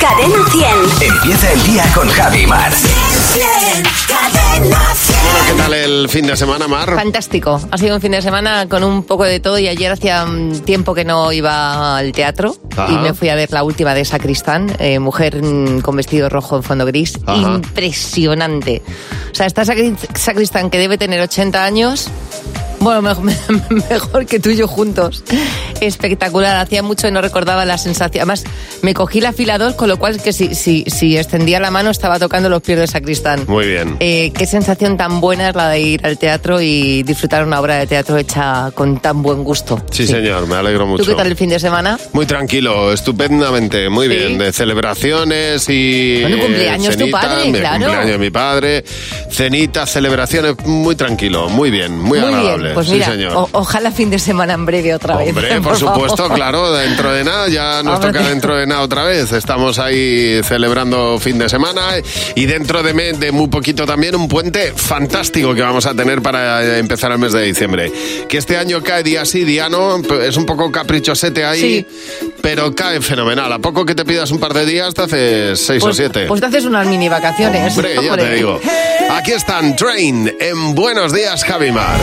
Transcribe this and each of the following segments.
Cadena 100. Empieza el día con Javi Mar. Cadena 100. Bueno, ¿qué tal el fin de semana, Mar? Fantástico. Ha sido un fin de semana con un poco de todo y ayer hacía mm, tiempo que no iba al teatro Ajá. y me fui a ver la última de Sacristán, eh, mujer mm, con vestido rojo en fondo gris. Ajá. Impresionante. O sea, esta Sacri- Sacristán que debe tener 80 años. Bueno, mejor, mejor que tú y yo juntos. Espectacular. Hacía mucho y no recordaba la sensación. Además, me cogí la fila 2, con lo cual que si, si, si extendía la mano estaba tocando los pies de Sacristán. Muy bien. Eh, qué sensación tan buena es la de ir al teatro y disfrutar una obra de teatro hecha con tan buen gusto. Sí, señor, me alegro mucho. ¿Tú qué tal el fin de semana? Muy tranquilo, estupendamente, muy Sí. bien. De celebraciones y. Bueno, cumpleaños tu cenita, padre, mi claro. cumpleaños de mi padre. Cenitas, celebraciones, muy tranquilo, muy bien, muy, Muy agradable. bien, pues sí, mira, señor. o- ojalá fin de semana en breve otra vez. Hombre, por, supuesto, favor. claro, dentro de nada, ya nos Hombre. toca dentro de nada otra vez. Estamos ahí celebrando fin de semana y dentro de, me- de muy poquito también un puente fantástico que vamos a tener para empezar el mes de diciembre. Que este año cae día sí, día no, es un poco caprichosete ahí, Sí. pero cae fenomenal. A poco que te pidas un par de días, te haces seis Pues, o siete. pues te haces unas mini vacaciones. Hombre, ya hombre. te digo. Aquí están Train en Buenos Días, Javimar.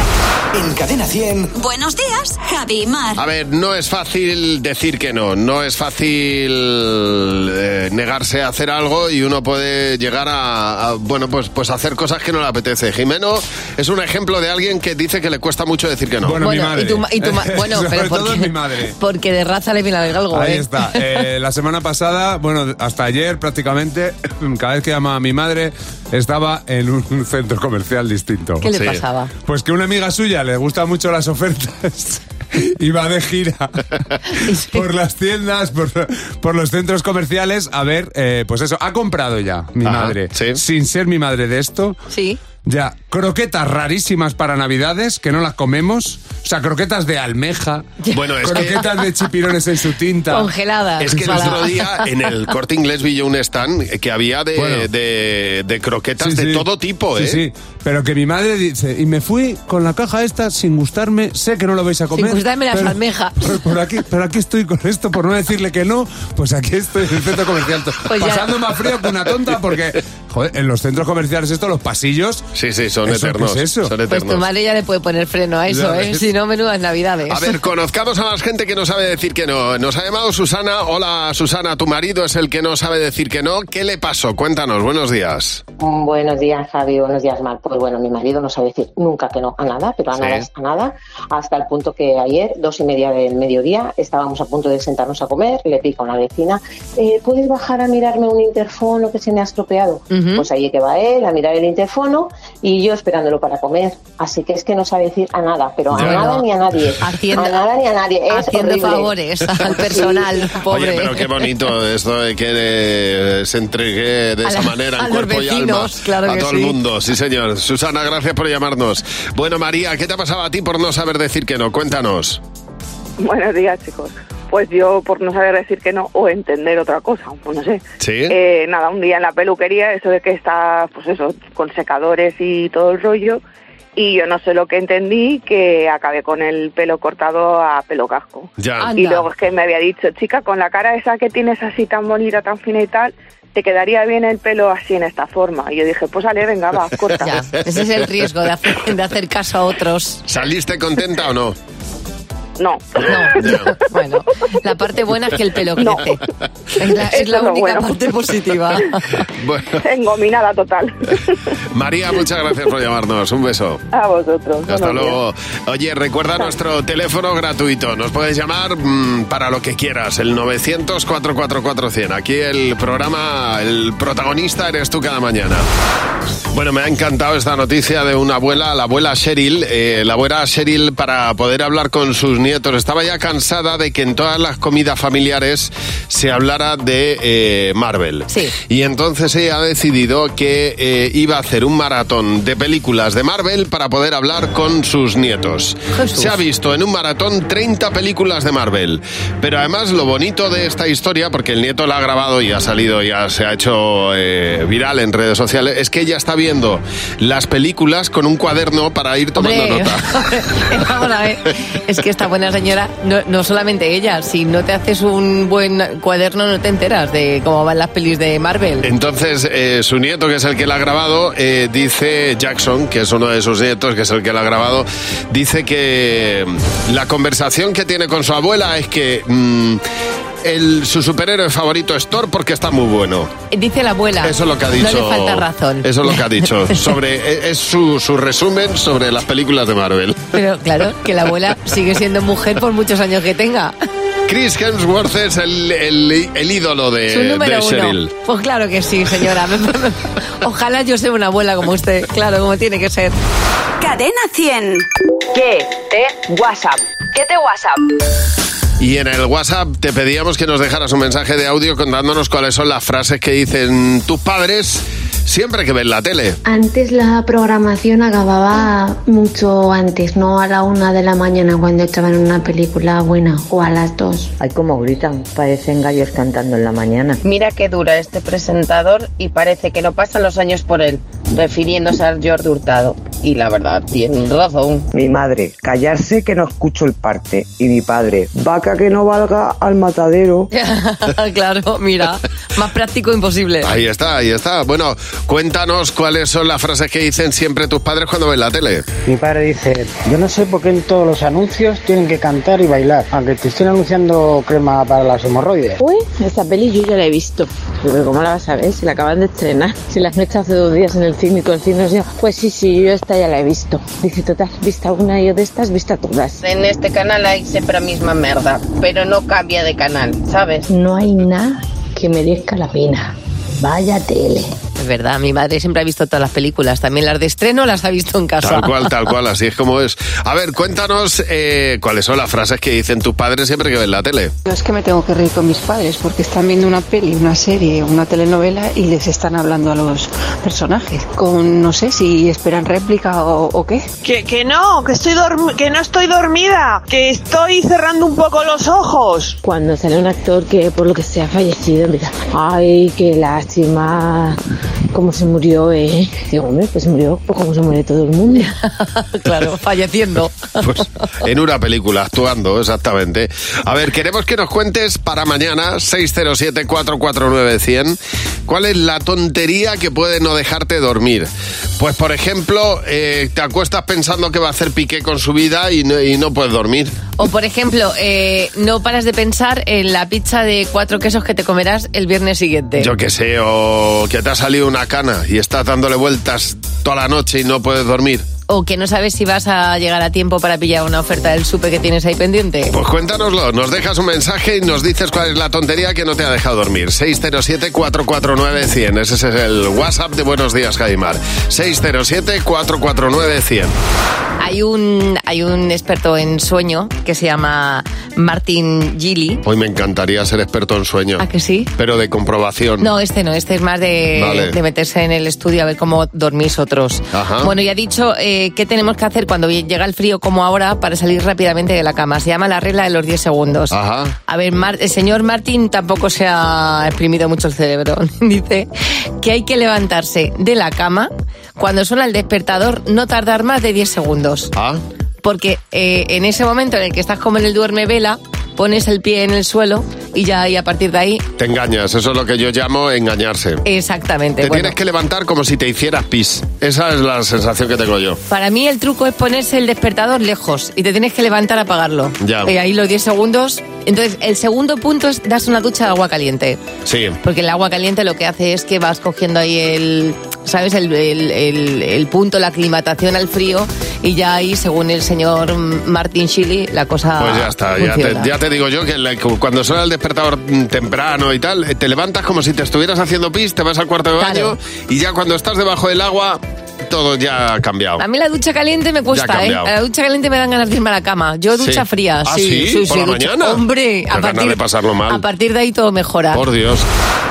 En Cadena 100. Buenos días, Javi Mar. A ver, no es fácil decir que no, no es fácil eh, negarse a hacer algo y uno puede llegar a, a, bueno, pues, pues hacer cosas que no le apetece. Jimeno es un ejemplo de alguien que dice que le cuesta mucho decir que no. Bueno, mi madre. y tu, y tu ma- bueno, Sobre pero todo porque, mi madre. porque de raza le viene al galgo, Ahí ¿eh? está. Eh, la semana pasada, bueno, hasta ayer prácticamente, cada vez que llamaba a mi madre, estaba en un centro comercial distinto. ¿Qué le Sí. pasaba? Pues que una amiga suya le gustan mucho las ofertas. y va de gira por las tiendas, por, por los centros comerciales. A ver, eh, pues eso, ha comprado ya mi Ajá, madre, sí. sin ser mi madre de esto. Sí. Ya, croquetas rarísimas para Navidades que no las comemos. O sea, croquetas de almeja. Bueno, es que- croquetas de chipirones en su tinta. Congeladas. Es que el otro día en el corte inglés vi yo un stand que había de, Bueno. de, de croquetas Sí, de sí. todo tipo, Sí, ¿eh? sí. Pero que mi madre dice, y me fui con la caja esta sin gustarme, sé que no lo vais a comer. gustarme las pero- almejas. Pero, por aquí, pero aquí estoy con esto, por no decirle que no, pues aquí estoy en el centro comercial. Pues ya. pasando más frío que una tonta, porque, joder, en los centros comerciales esto, los pasillos... Sí, sí, son ¿Eso qué eternos. es eso? Son Pues eternos. tu madre ya le puede poner freno a eso, Ya ¿eh? Si no, menudas navidades. A ver, conozcamos a más gente que no sabe decir que no. Nos ha llamado Susana. Hola, Susana, tu marido es el que no sabe decir que no. ¿Qué le pasó? Cuéntanos, buenos días. Buenos días, Javi. Buenos días, Mar. Pues bueno, mi marido no sabe decir nunca que no a nada, pero a Sí. nada es a nada, hasta el punto que ayer, dos y media del mediodía, estábamos a punto de sentarnos a comer, le pica una vecina, eh, ¿puedes bajar a mirarme un interfono que se me ha estropeado? Pues ahí que va él a mirar el interfono y yo esperándolo para comer. Así que es que no sabe decir a nada, pero a Ya. nada ni a nadie. Haciendo- a nada ni a nadie. Es Haciendo horrible. favores al personal, pobre. Oye, pero qué bonito esto de que eh, se entregue de A esa la- manera los cuerpo y alma vecinos, claro a que todo sí. el mundo. Sí, señor. Susana, gracias por llamarnos. Bueno, María, ¿qué te ha pasado a ti por no saber decir que no? Cuéntanos. Buenos días, chicos. Pues yo, por no saber decir que no o entender otra cosa, pues no sé. ¿Sí? Eh, nada, un día en la peluquería, eso de que está, pues eso, con secadores y todo el rollo, y yo no sé lo que entendí, que acabé con el pelo cortado a pelo casco. Ya. Y luego es que me había dicho, chica, con la cara esa que tienes así tan bonita, tan fina y tal, te quedaría bien el pelo así en esta forma. Y yo dije, pues vale, venga, va, corta. Ya, ese es el riesgo de hacer, de hacer caso a otros. ¿Saliste contenta o no? No. No, bueno, la parte buena es que el pelo No. crece. Es la, es Eso la es lo única bueno. parte positiva. Bueno, Engominada total. María, muchas gracias por llamarnos. Un beso. a vosotros. Hasta Buenos días. luego. Oye, recuerda nuestro teléfono gratuito. Nos puedes llamar mm, para lo que quieras, el 900-444-100. Aquí el programa, el protagonista eres tú cada mañana. Bueno, me ha encantado esta noticia de una abuela, la abuela Cheryl. eh, la abuela Cheryl, para poder hablar con sus nietos, estaba ya cansada de que en todas las comidas familiares se hablara de eh, Marvel. Sí. Y entonces ella ha decidido que eh, iba a hacer un maratón de películas de Marvel para poder hablar con sus nietos. Jesús. Se ha visto en un maratón 30 películas de Marvel. Pero además lo bonito de esta historia, porque el nieto la ha grabado y ha salido, ya se ha hecho eh, viral en redes sociales, es que ella está viendo las películas con un cuaderno para ir tomando Hombre, nota. vamos a ver. Es que esta buena señora, no, no solamente ella, si no te haces un buen cuaderno no te enteras de cómo van las pelis de Marvel. Entonces, eh, su nieto, que es el que la ha grabado, eh, dice Jackson, que es uno de sus nietos, que es el que la ha grabado, dice que la conversación que tiene con su abuela es que mm, el- su superhéroe favorito es Thor porque está muy bueno. Dice la abuela. Eso es lo que ha dicho. No le falta razón. Eso es lo que ha dicho. Sobre, e- es su, su resumen sobre las películas de Marvel. Pero claro, que la abuela sigue siendo mujer por muchos años que tenga. Chris Hemsworth es el, el- el ídolo de, Su número de uno. Cheryl. Pues claro que sí, señora. Ojalá yo sea una abuela como usted. Claro, como tiene que ser. Cadena 100. ¿Qué te WhatsApp? ¿Qué te WhatsApp? Y en el WhatsApp te pedíamos que nos dejaras un mensaje de audio contándonos cuáles son las frases que dicen tus padres siempre que ven la tele. Antes la programación acababa mucho antes, no a la una de la mañana cuando echaban una película buena o a las dos. Ay, como gritan, parecen gallos cantando en la mañana. Mira qué dura este presentador y parece que no pasan los años por él, refiriéndose al Jordi Hurtado. Y la verdad, tienen razón. Mi madre, callarse que no escucho el parte. Y mi padre, vaca que no valga al matadero. claro, mira, más práctico imposible. Ahí está, ahí está. Bueno, cuéntanos cuáles son las frases que dicen siempre tus padres cuando ven la tele. Mi padre dice, yo no sé por qué en todos los anuncios tienen que cantar y bailar, aunque te estén anunciando crema para las hemorroides. Uy, esta peli yo ya la he visto. Pero ¿cómo la vas a ver? Si la acaban de estrenar. Si la han hecho hace dos días en el cine y con el cine nos pues sí, sí, yo esta ya la he visto. Dice, total, vista una y yo de estas, vista todas. En este canal hay siempre la misma merda, pero no cambia de canal, ¿sabes? No hay nada que merezca la pena. Vaya tele. Es verdad, mi madre siempre ha visto todas las películas, también las de estreno las ha visto en casa. Tal cual, tal cual, así es como es. A ver, cuéntanos eh, cuáles son las frases que dicen tus padres siempre que ven la tele. Yo es que me tengo que reír con mis padres porque están viendo una peli, una serie, una telenovela y les están hablando a los personajes. Con no sé si esperan réplica o, o qué. Que, que no, que, estoy que no estoy dormida, que estoy cerrando un poco los ojos. Cuando sale un actor que por lo que sea ha fallecido, empieza, ay, qué lástima, cómo se murió, eh. Digo, hombre, pues murió pues como se muere todo el mundo. claro, falleciendo. Pues en una película, actuando, exactamente. A ver, queremos que nos cuentes para mañana, 607-449-100, cuál es la tontería que puede no dejarte dormir. Pues, por ejemplo, eh, te acuestas pensando que va a hacer piqué con su vida y no, y no puedes dormir. O por ejemplo, eh, no paras de pensar en la pizza de cuatro quesos que te comerás el viernes siguiente. Yo qué sé, o que te ha salido una cana y estás dándole vueltas toda la noche y no puedes dormir. O que no sabes si vas a llegar a tiempo para pillar una oferta del súper que tienes ahí pendiente. Pues cuéntanoslo, nos dejas un mensaje y nos dices cuál es la tontería que no te ha dejado dormir. 607-449-100, ese es el WhatsApp de Buenos Días, Jaimar. 607-449-100. Hay un, hay un experto en sueño que se llama Martin Gili. Hoy me encantaría ser experto en sueño. ¿A que sí? Pero de comprobación. No, este no, este es más de, Vale. de meterse en el estudio a ver cómo dormís otros. Ajá. Bueno, ya ha dicho eh, qué tenemos que hacer cuando llega el frío como ahora para salir rápidamente de la cama. Se llama la regla de los 10 segundos. Ajá. A ver, Mar- el señor Martín tampoco se ha exprimido mucho el cerebro. Dice que hay que levantarse de la cama cuando suena el despertador, no tardar más de 10 segundos. Ah. Porque eh, en ese momento en el que estás como en el duerme vela, pones el pie en el suelo y ya y a partir de ahí, Te engañas, eso es lo que yo llamo engañarse. exactamente. Te Bueno, tienes que levantar como si te hicieras pis. Esa es la sensación que tengo yo. Para mí el truco es ponerse el despertador lejos y te tienes que levantar a apagarlo. Ya. Y ahí los 10 segundos. Entonces, el segundo punto es darse una ducha de agua caliente. Sí. Porque el agua caliente lo que hace es que vas cogiendo ahí el, ¿sabes? El, el- el- el punto, la aclimatación al frío y ya ahí, según el señor Martin Shilly, la cosa Pues ya está, ya te, funciona. ya te digo yo que la- cuando suena el despertador temprano y tal, eh, te levantas como si te estuvieras haciendo pis, te vas al cuarto de baño Claro. y ya cuando estás debajo del agua, todo ya ha cambiado. A mí la ducha caliente me cuesta, ¿eh? A la ducha caliente me dan ganas de irme a la cama. Yo ducha Sí. fría, ¿Ah, sí. sí? ¿Por la ducha- mañana? Hombre, a ganas partir, de pasarlo mal. a partir de ahí todo mejora. Por Dios.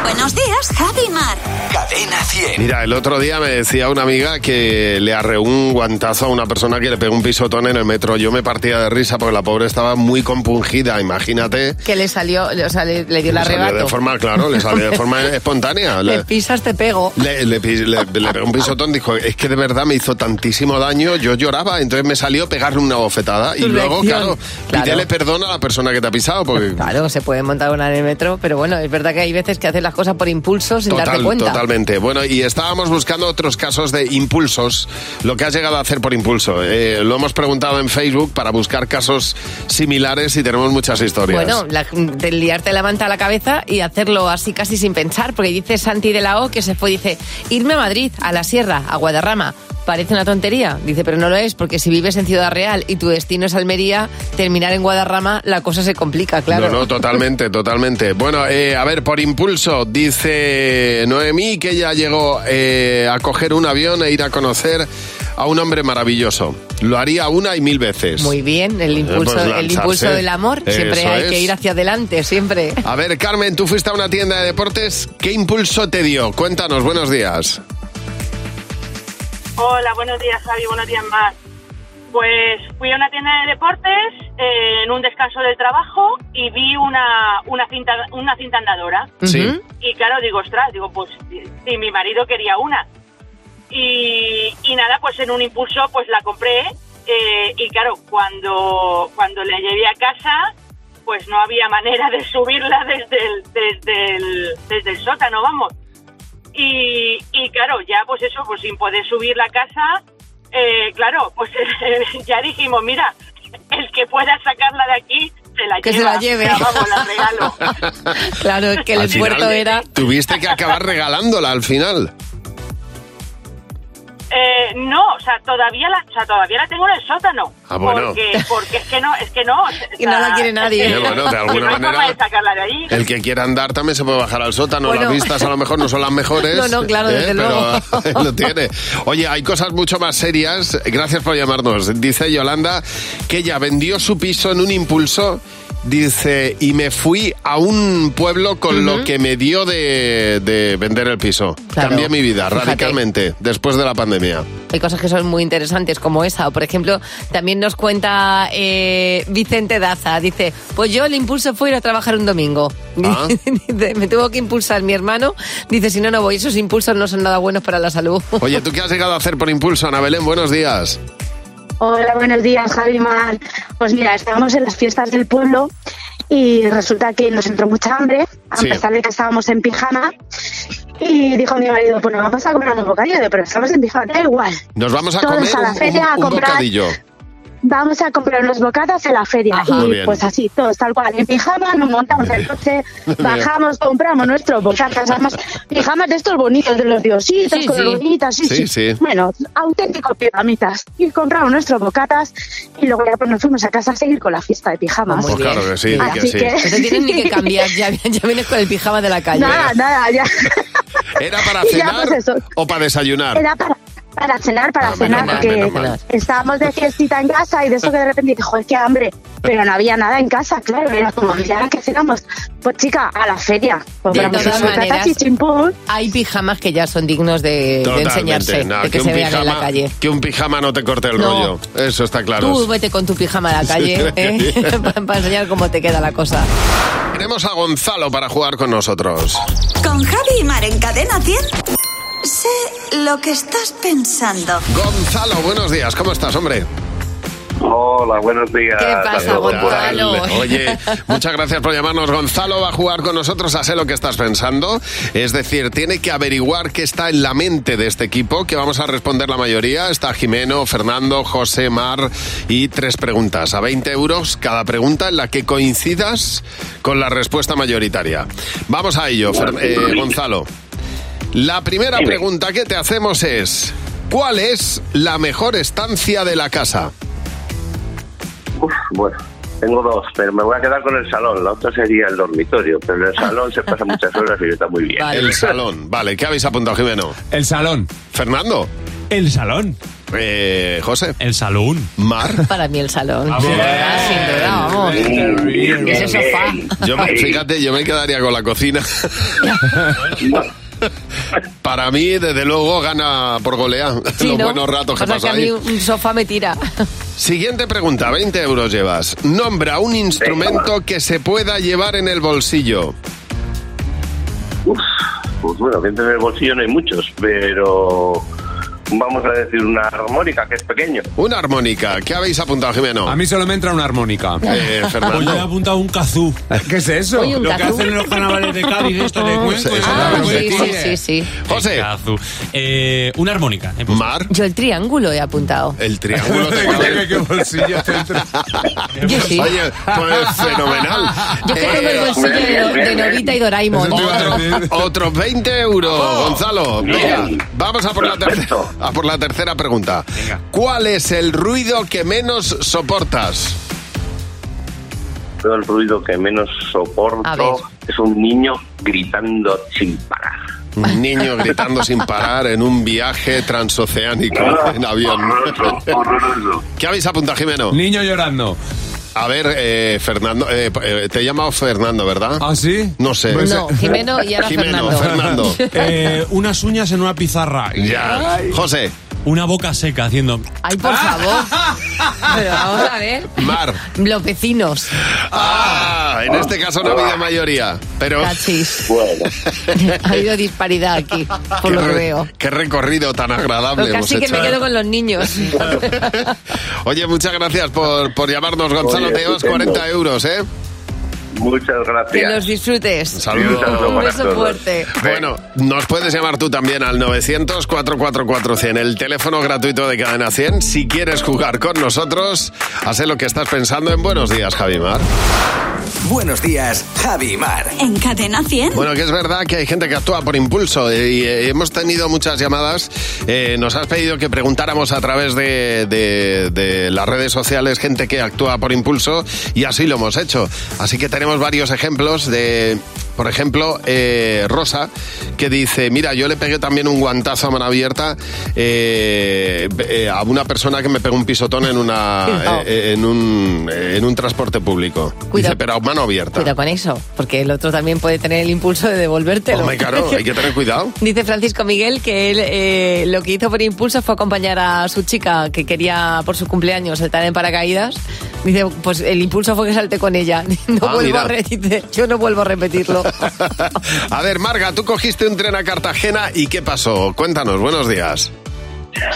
Buenos días, Javi Mar. Cadena 100. Mira, el otro día me decía una amiga que le arreó un guantazo a una persona que le pegó un pisotón en el metro. Yo me partía de risa porque la pobre estaba muy compungida, imagínate. Que le salió, o sea, le, le dio salió arrebato. de forma, claro, le salió de forma espontánea. Le Le, pisas, te pego. le, le le- le pegó un pisotón, dijo, es que de verdad me hizo tantísimo daño, yo lloraba, entonces me salió pegarle una bofetada y luego, reacción. claro, Claro. pídele perdón a la persona que te ha pisado, porque... Claro, se puede montar una en el metro, pero bueno, es verdad que hay veces que haces las cosas por impulso sin darte cuenta. totalmente. Bueno, y estábamos buscando otros casos de impulsos, lo que has llegado a hacer por impulso. Eh, lo hemos preguntado en Facebook para buscar casos similares y tenemos muchas historias. Bueno, la- de liarte la manta a la cabeza y hacerlo así casi sin pensar, porque dice Santi de la O que se fue, dice, irme a Madrid, a la Sierra, a Guadarrama. Parece una tontería, dice, pero no lo es, porque si vives en Ciudad Real y tu destino es Almería, terminar en Guadarrama, la cosa se complica, claro. No, no, totalmente, totalmente. Bueno, eh, a ver, por impulso, dice Noemí que ella llegó eh, a coger un avión e ir a conocer a un hombre maravilloso. Lo haría una y mil veces. Muy bien, el impulso, pues el lanzarse. impulso del amor, siempre Eso hay que ir hacia adelante, siempre. A ver, Carmen, tú fuiste a una tienda de deportes. ¿Qué impulso te dio? Cuéntanos, buenos días. Hola, buenos días, Javi, buenos días más. Pues fui a una tienda de deportes eh, en un descanso del trabajo y vi una, una cinta una cinta andadora. Sí. Y claro, digo, ostras, digo, pues si mi marido quería una. Y, y nada, pues en un impulso pues la compré eh, y claro, cuando, cuando la llevé a casa pues no había manera de subirla desde el, desde el, desde el sótano, vamos. Y, y claro, ya pues eso, pues sin poder subir la casa, eh, claro, pues ya dijimos, mira, el que pueda sacarla de aquí, se la Que se lleva. la lleve. Vamos, la regalo. Claro, es que el esfuerzo era... Tuviste que acabar regalándola al final. Eh, no, o sea, todavía la, o sea, todavía la tengo en el sótano. Ah, bueno. Porque, porque es que no, es que no. o sea, Y no la quiere nadie. es que- Eh, bueno, de alguna que no hay manera- forma de sacarla de ahí. El que quiera andar también se puede bajar al sótano. Bueno. Las vistas a lo mejor no son las mejores. No, no, claro, desde pero lo tiene. Oye, hay cosas mucho más serias. Gracias por llamarnos. Dice Yolanda que ella vendió su piso en un impulso. Dice, y me fui a un pueblo con lo que me dio de, de vender el piso. Claro. Cambié mi vida Fíjate. radicalmente después de la pandemia. Hay cosas que son muy interesantes como esa. O, por ejemplo, también nos cuenta eh, Vicente Daza. Dice, pues yo el impulso fue ir a trabajar un domingo. Ah. Dice, me tuvo que impulsar mi hermano. Dice, si no, no voy. Esos impulsos no son nada buenos para la salud. Oye, ¿tú qué has llegado a hacer por impulso, Ana Belén? Buenos días. Hola, buenos días, Javi Mar. Pues mira, estábamos en las fiestas del pueblo y resulta que nos entró mucha hambre, a Sí. pesar de que estábamos en pijama. Y dijo mi marido, pues nos vamos a comprar unos bocadillos, pero estamos en pijama, da igual. Nos vamos a Todos comer a la un- feria un- a un comprar. bocadillo. Vamos a comprar unos bocatas en la feria. Muy y bien. pues así, todos tal cual, en pijama, nos montamos el coche, bajamos, compramos nuestros bocatas, además, pijamas de estos bonitos, de los diositos, Sí, con sí. los bonitas, sí, Sí, sí, sí. Bueno, auténticos pijamitas. Y compramos nuestros bocatas y luego ya pues nos fuimos a casa a seguir con la fiesta de pijamas. Pues claro que sí, Así que sí. que- No te tienes ni que cambiar. Ya, ya vienes con el pijama de la calle. Nada, nada, ya. ¿Era para Y ya, cenar pues eso. o para desayunar? Era para, para cenar, para Ah, cenar, menos porque menos mal. estábamos de fiestita en casa y de eso que de repente dije, joder, qué hambre. Pero no había nada en casa, claro. Era como, ya que cenamos. Pues chica, a la feria. De Compramos todas maneras, y hay pijamas que ya son dignos de, de enseñarse, de que, se vean en la calle. Que un pijama no te corte el No. rollo. Eso está claro. Tú vete con tu pijama a la calle ¿eh? para enseñar cómo te queda la cosa. Tenemos a Gonzalo para jugar con nosotros. Con Javi y Mar en Cadena 100. Sé lo que estás pensando. Gonzalo, buenos días. ¿Cómo estás, hombre? Hola, buenos días. ¿Qué pasa. Gonzalo? Oye, muchas gracias por llamarnos. Gonzalo va a jugar con nosotros a sé lo que estás pensando. Es decir, tiene que averiguar qué está en la mente de este equipo, que vamos a responder la mayoría. Está Jimeno, Fernando, José, Mar y tres preguntas. A 20 euros cada pregunta en la que coincidas con la respuesta mayoritaria. Vamos a ello, Fer- eh, Gonzalo. La primera Dime. pregunta que te hacemos es, ¿cuál es la mejor estancia de la casa? Uf, bueno, Tengo dos, pero me voy a quedar con el salón. La otra sería el dormitorio, pero en el salón se pasa muchas horas y está muy bien. El salón. Vale, ¿qué habéis apuntado, Jimeno? El salón. Fernando. El salón. Eh, José. El salón. Mar. Para mí el salón. Vamos. Sin duda, sin duda, vamos. Ese sofá. Yo, me- fíjate, yo me quedaría con la cocina. Para mí, desde luego, gana por goleada Sí, los ¿no? buenos ratos que mí ahí. un sofá me tira. Siguiente pregunta, 20 euros llevas. Nombra un instrumento que se pueda llevar en el bolsillo. Pues bueno, dentro del bolsillo no hay muchos, pero vamos a decir una armónica que es pequeño. Una armónica. ¿Qué habéis apuntado, Jimeno? A mí solo me entra una armónica. Eh, Fernando. Pues yo he apuntado un kazú. ¿Qué es eso? Oye, un Lo que hacen en los carnavales de Cádiz, esto de cuenco. Ah, sí, sí, sí, sí. José. Kazú. Eh, una armónica. he. Mar. Yo el triángulo he apuntado. El triángulo te cabe. ¿Qué bolsillo te entra? Yo sí. Oye, pues fenomenal. Yo que tengo el Eh, bolsillo de, de Novita y Doraemon. Otro- Otros 20 euros, Gonzalo. Venga, vamos a por, la tercera, a por la tercera pregunta. ¿Cuál es el ruido que menos soportas? Todo el ruido que menos soporto es un niño gritando sin parar. Un niño gritando sin parar en un viaje transoceánico en avión. ¿Qué habéis apuntado, Jimeno? Niño llorando. A ver, eh, Fernando, eh, eh, te he llamado Fernando, ¿verdad? ¿Ah, sí? No sé. No, Jimeno y ahora Jimeno, Fernando. Fernando. Eh, unas uñas en una pizarra. Ya. José, Una boca seca haciendo. Ay, por favor. Pero vamos a ver. Mar. Los vecinos. Ah, en este caso no ha habido mayoría, pero... Cachis. Bueno, Ha habido disparidad aquí, por lo que re- veo. qué recorrido tan agradable Pero hemos casi que hecho. me quedo con los niños. Oye, muchas gracias por, por llamarnos, Gonzalo. Oye, te llevas estupendo. 40 euros, ¿eh? Muchas Que gracias. los disfrutes. Saludos. Un beso fuerte. Bueno, nos puedes llamar tú también al 900-444-100, el teléfono gratuito de Cadena 100. Si quieres jugar con nosotros, haz lo que estás pensando en Buenos Días, Javimar. Buenos días, Javi y Mar. En Cadena 100. Bueno, que es verdad que hay gente que actúa por impulso y eh, hemos tenido muchas llamadas. Eh, nos has pedido que preguntáramos a través de, de- de las redes sociales gente que actúa por impulso y así lo hemos hecho. Así que tenemos varios ejemplos de, por ejemplo, eh, Rosa, que dice, mira, yo le pegué también un guantazo a mano abierta eh, eh, a una persona que me pegó un pisotón en, una, eh, en, un, en un transporte público. Dice, Cuidado. pero a mano abierta. Cuidado con eso, porque el otro también puede tener el impulso de devolvértelo. Hombre, claro, hay que tener cuidado. Dice Francisco Miguel que él lo que hizo por impulso fue acompañar a su chica que quería por su cumpleaños saltar en paracaídas. Dice, pues el impulso fue que salte con ella. No Ah, vuelvo mira. a re- dice, yo no vuelvo a repetirlo. A ver, Marga, tú cogiste un tren a Cartagena y ¿qué pasó? Cuéntanos, buenos días.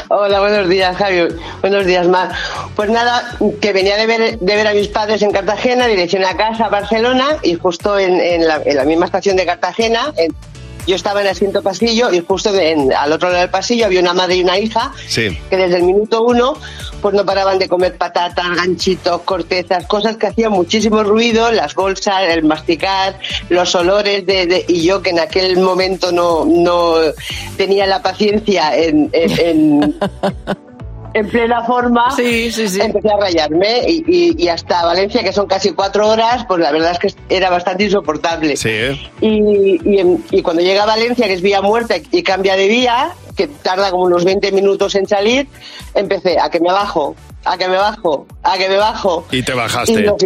Hola, buenos días, Javi. Buenos días, Mar. Pues nada, que venía de ver, de ver a mis padres en Cartagena, dirección a casa, Barcelona, y justo en, en la, en la misma estación de Cartagena, en- yo estaba en el asiento pasillo y justo en- al otro lado del pasillo había una madre y una hija Sí. que desde el minuto uno pues no paraban de comer patatas, ganchitos, cortezas, cosas que hacían muchísimo ruido, las bolsas, el masticar, los olores de, de- y yo que en aquel momento no, no tenía la paciencia en, en- en- en plena forma, empecé a rayarme y, y- y hasta Valencia, que son casi cuatro horas, pues la verdad es que era bastante insoportable. Sí, ¿eh? Y, y en- y cuando llega a Valencia, que es vía muerta y cambia de vía, que tarda como unos 20 minutos en salir, empecé a que me bajo, a que me bajo, a que me bajo. Y te Y bajaste. lo,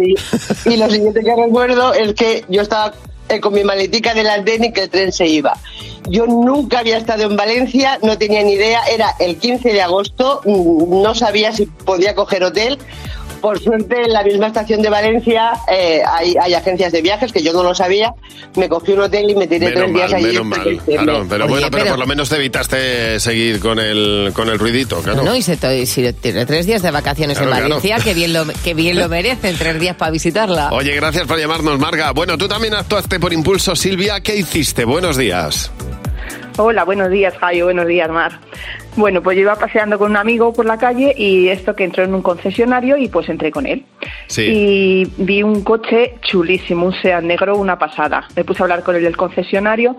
y lo siguiente que recuerdo es que yo estaba eh, con mi maletica delante y que el tren se iba. Yo nunca había estado en Valencia, no tenía ni idea, era el 15 de agosto, mm, no sabía si podía coger hotel. Por suerte, en la misma estación de Valencia eh, hay, hay agencias de viajes que yo no lo sabía. Me cogí un hotel y me tiré Menos tres días allí. menos mal. Claro, pero Oye, bueno, pero, pero- por lo menos te evitaste seguir con el, con el ruidito, claro. No, y se si tiene tres días de vacaciones Claro, en claro. Valencia, que bien lo que bien lo merecen, tres días para visitarla. Oye, gracias por llamarnos, Marga. Bueno, tú también actuaste por impulso, Silvia. ¿Qué hiciste? Buenos días. Hola, buenos días, Javi. Buenos días, Mar. Bueno, pues yo iba paseando con un amigo por la calle y esto que entró en un concesionario y pues entré con él. Sí. y vi un coche chulísimo, un Seat negro, una pasada. Me puse a hablar con el del concesionario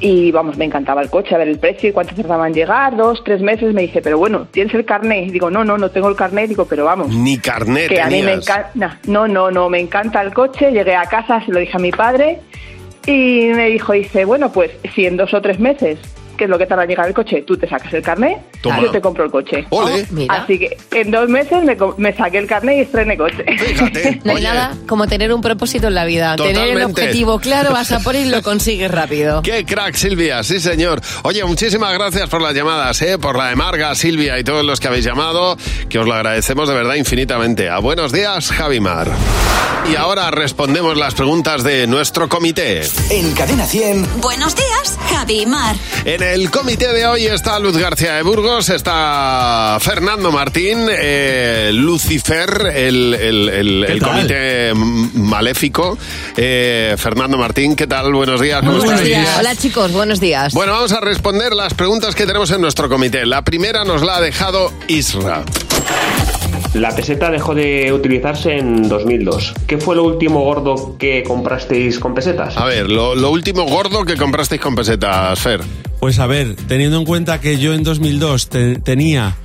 y vamos, me encantaba el coche, a ver el precio y cuánto tardaba en llegar, dos, tres meses. Me dice, pero bueno, ¿tienes el carnet? Digo, no, no, no tengo el carnet. Digo, pero vamos. Ni carnet que a mí me encanta. No, no, no, me encanta el coche. Llegué a casa, se lo dije a mi padre y me dijo, dice, bueno, pues si en dos o tres meses, que es lo que tarda en llegar el coche, tú te sacas el carnet, Toma. yo te compro el coche. Ole. Así que en dos meses me, me saqué el carnet y estrené coche. Fíjate. No hay nada como tener un propósito en la vida. Tener el objetivo claro, vas a por él y lo consigues rápido. Qué crack, Silvia, sí señor. Oye, muchísimas gracias por las llamadas, ¿eh? por la de Marga, Silvia y todos los que habéis llamado, que os lo agradecemos de verdad infinitamente. A buenos días, Javimar. Y ahora respondemos las preguntas de nuestro comité. En Cadena 100. Buenos días, Javi y Mar. En el comité de hoy está Luz García de Burgos, está Fernando Martín, eh, Lucifer, el, el- el- el tal? comité maléfico. Eh, Fernando Martín, ¿qué tal? Buenos días, ¿cómo Buenos estáis? días. Hola chicos, buenos días. Bueno, vamos a responder las preguntas que tenemos en nuestro comité. La primera nos la ha dejado Isra. La peseta dejó de utilizarse en 2002. ¿Qué fue lo último gordo que comprasteis con pesetas? A ver, lo, lo último gordo que comprasteis con pesetas, Fer. Pues a ver, teniendo en cuenta que yo en 2002 te- tenía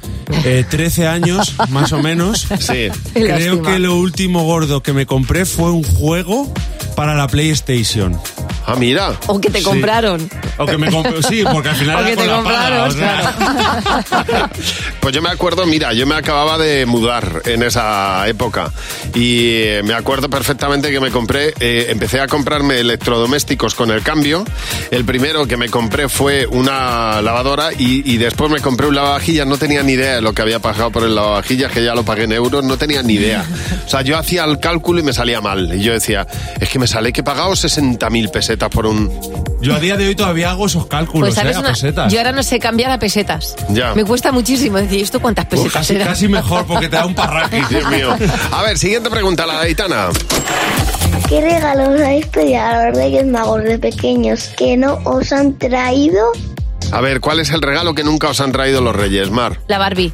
eh, 13 años, más o menos, Sí. creo Lástima. que lo último gordo que me compré fue un juego para la PlayStation. Ah, mira. O que te Sí. compraron. O que me compré, sí, porque al final O era que con te la compraron, o sea. Pues yo me acuerdo, mira, yo me acababa de mudar en esa época y eh, me acuerdo perfectamente que me compré, eh, empecé a comprarme electrodomésticos con el cambio. El primero que me compré fue una lavadora y, y después me compré un lavavajillas. No tenía ni idea de lo que había pagado por el lavavajillas, que ya lo pagué en euros, no tenía ni idea. O sea, yo hacía el cálculo y me salía mal. Y yo decía, es que me sale que he pagado 60.000 pesetas por un... Yo a día de hoy todavía hago esos cálculos, Pues sabes ¿eh? A una- pesetas. yo ahora no sé cambiar a pesetas. Ya. Me cuesta muchísimo decir, ¿esto cuántas Pues pesetas casi, eran? casi mejor porque te da un parraque. Dios mío. A ver, siguiente pregunta, la de Aitana. ¿Qué regalos habéis pedido a los Reyes Magos de pequeños que no os han traído? A ver, ¿cuál es el regalo que nunca os han traído los Reyes, Mar? La Barbie.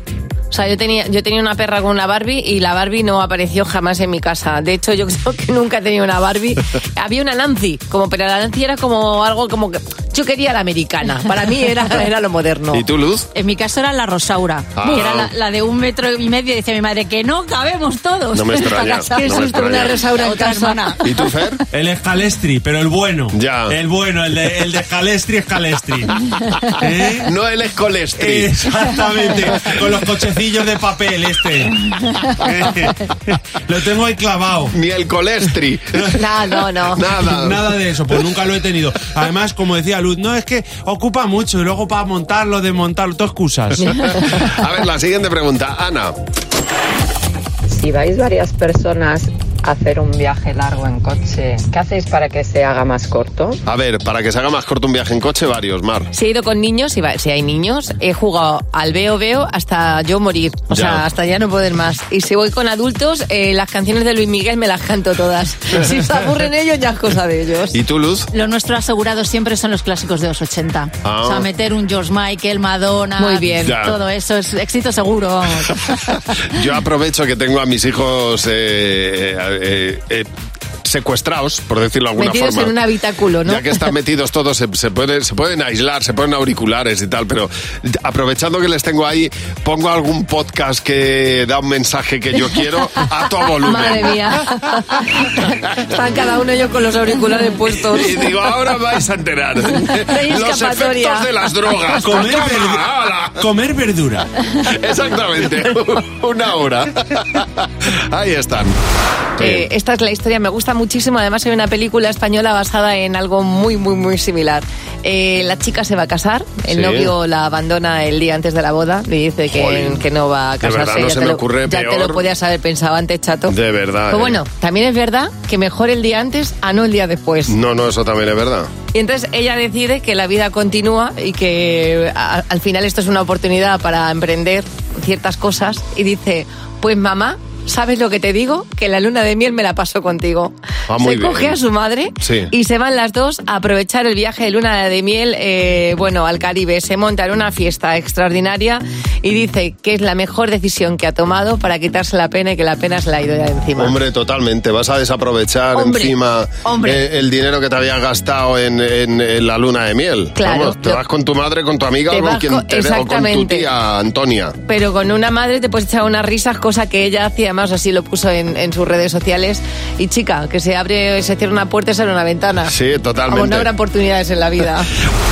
O sea, yo tenía, yo tenía una perra con una Barbie y la Barbie no apareció jamás en mi casa. De hecho, yo creo que nunca he tenido una Barbie. Había una Nancy, como, pero la Nancy era como algo como que yo quería la americana. Para mí era, era lo moderno. ¿Y tú, Luz? En mi caso era la Rosaura, Ah. que era la, la de un metro y medio. Y decía mi madre que no cabemos todos. No me extraña, casa. no me Qué susto, una Rosaura en Otra casa. hermana. ¿Y tú, Fer? El escalestri, pero el bueno. Ya. El bueno, el de, el de escalestri, escalestri. ¿Eh? No el escolestri. Exactamente, con los cochecillos de papel este. Lo tengo ahí clavado. Ni el colestri. No, no, no. Nada. Nada de eso, pues nunca lo he tenido. Además, como decía Luz, no es que ocupa mucho y luego para montarlo, desmontarlo, todo excusas. A ver, la siguiente pregunta. Ana. Si vais varias personas hacer un viaje largo en coche, ¿qué hacéis para que se haga más corto? A ver, para que se haga más corto un viaje en coche, varios, Mar. Si he ido con niños, y va- si hay niños, he jugado al veo veo hasta yo morir. O Ya. sea, hasta ya no poder más. Y si voy con adultos, eh, las canciones de Luis Miguel me las canto todas. Si se aburren ellos, ya es cosa de ellos. ¿Y tú, Luz? Lo nuestro asegurado siempre son los clásicos de los 80. Ah. O sea, meter un George Michael, Madonna. Muy bien. Ya. Todo eso es éxito seguro. vamos. Yo aprovecho que tengo a mis hijos eh, eh, eh, secuestrados, por decirlo de alguna Metidos forma. en un habitáculo, ¿no? Ya que están metidos todos, se, se pueden, se pueden aislar, se ponen auriculares y tal, pero aprovechando que les tengo ahí, pongo algún podcast que da un mensaje que yo quiero a todo volumen. Madre mía. Están cada uno ellos con los auriculares puestos. Y digo, ahora vais a enterar. Los efectos de las drogas. Comer, Toma, verdu- ala. comer verdura. Exactamente, una hora. Ahí están. Eh, esta es la historia, me gusta muchísimo. Además, hay una película española basada en algo muy, muy, muy similar. Eh, la chica se va a casar, el Sí. novio la abandona el día antes de la boda, le dice que, que no va a De casarse. verdad, no ya se te me lo, ocurre ya te peor. lo podías haber pensado antes, chato. De verdad. Pero eh. bueno, también es verdad que mejor el día antes a no el día después. No, no, eso también es verdad. Y entonces ella decide que la vida continúa y que a- al final esto es una oportunidad para emprender ciertas cosas y dice, pues mamá, ¿sabes lo que te digo? Que la luna de miel me la paso contigo. Ah, muy se coge bien. a su madre Sí. y se van las dos a aprovechar el viaje de luna de miel, eh, bueno, al Caribe. Se montan una fiesta extraordinaria y dice que es la mejor decisión que ha tomado para quitarse la pena y que la pena se la ha ido ya encima. Hombre, totalmente. Vas a desaprovechar Hombre, encima hombre. eh, el dinero que te habías gastado en, en- en la luna de miel. Claro, Vamos, te lo- vas con tu madre, con tu amiga o con quien te o con tu tía Antonia. Pero con una madre te puedes echar unas risas, cosa que ella hacía, además así lo puso en, en sus redes sociales. Y chica, que se abre, se cierra una puerta y se abre una ventana. Sí, totalmente. Vamos, no habrá oportunidades en la vida.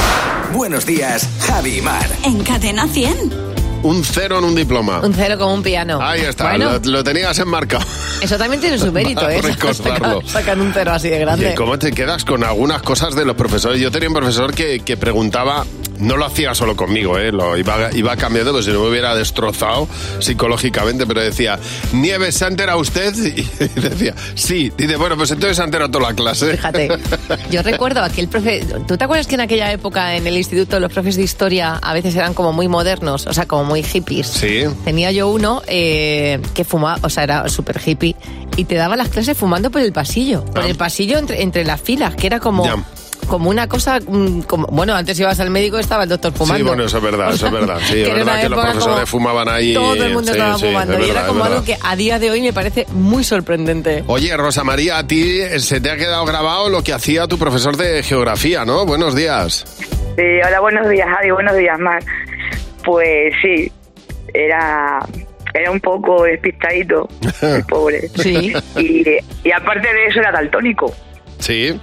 Buenos días, Javi y Mar. En Cadena 100. Un cero en un diploma. Un cero como un piano. Ahí está, Bueno, lo, lo tenías enmarcado. eso también tiene su mérito, ¿eh? Recordarlo. Sacan, sacan un cero así de grande. Oye, ¿Cómo te quedas con algunas cosas de los profesores? Yo tenía un profesor que, que preguntaba, no lo hacía solo conmigo, ¿eh? lo iba, iba cambiando, si no me hubiera destrozado psicológicamente, pero decía, ¿Nieves se ha enterado usted? Y decía, sí. Dice, bueno, pues entonces se ha enterado toda la clase. Fíjate, yo recuerdo aquel profe. ¿Tú te acuerdas que en aquella época en el instituto los profes de historia a veces eran como muy modernos, o sea, como muy hippies? Sí. Tenía yo uno eh, que fumaba, o sea, era súper hippie y te daba las clases fumando por el pasillo, por el pasillo entre, entre las filas, que era como. Ya. Como una cosa, mm, como, bueno, antes ibas al médico y estaba el doctor fumando. Sí, bueno, eso es verdad, eso es verdad. Sí, Que es verdad que los profesores fumaban ahí. Todo el mundo sí, estaba sí, fumando es y era como algo que a día de hoy me parece muy sorprendente. Oye, Rosa María, a ti se te ha quedado grabado lo que hacía tu profesor de geografía, ¿no? Buenos días. Sí, hola, buenos días, Javi, buenos días, Mar. Pues sí, era, era un poco despistadito, el pobre. Sí. Y, y aparte de eso era daltónico. Sí.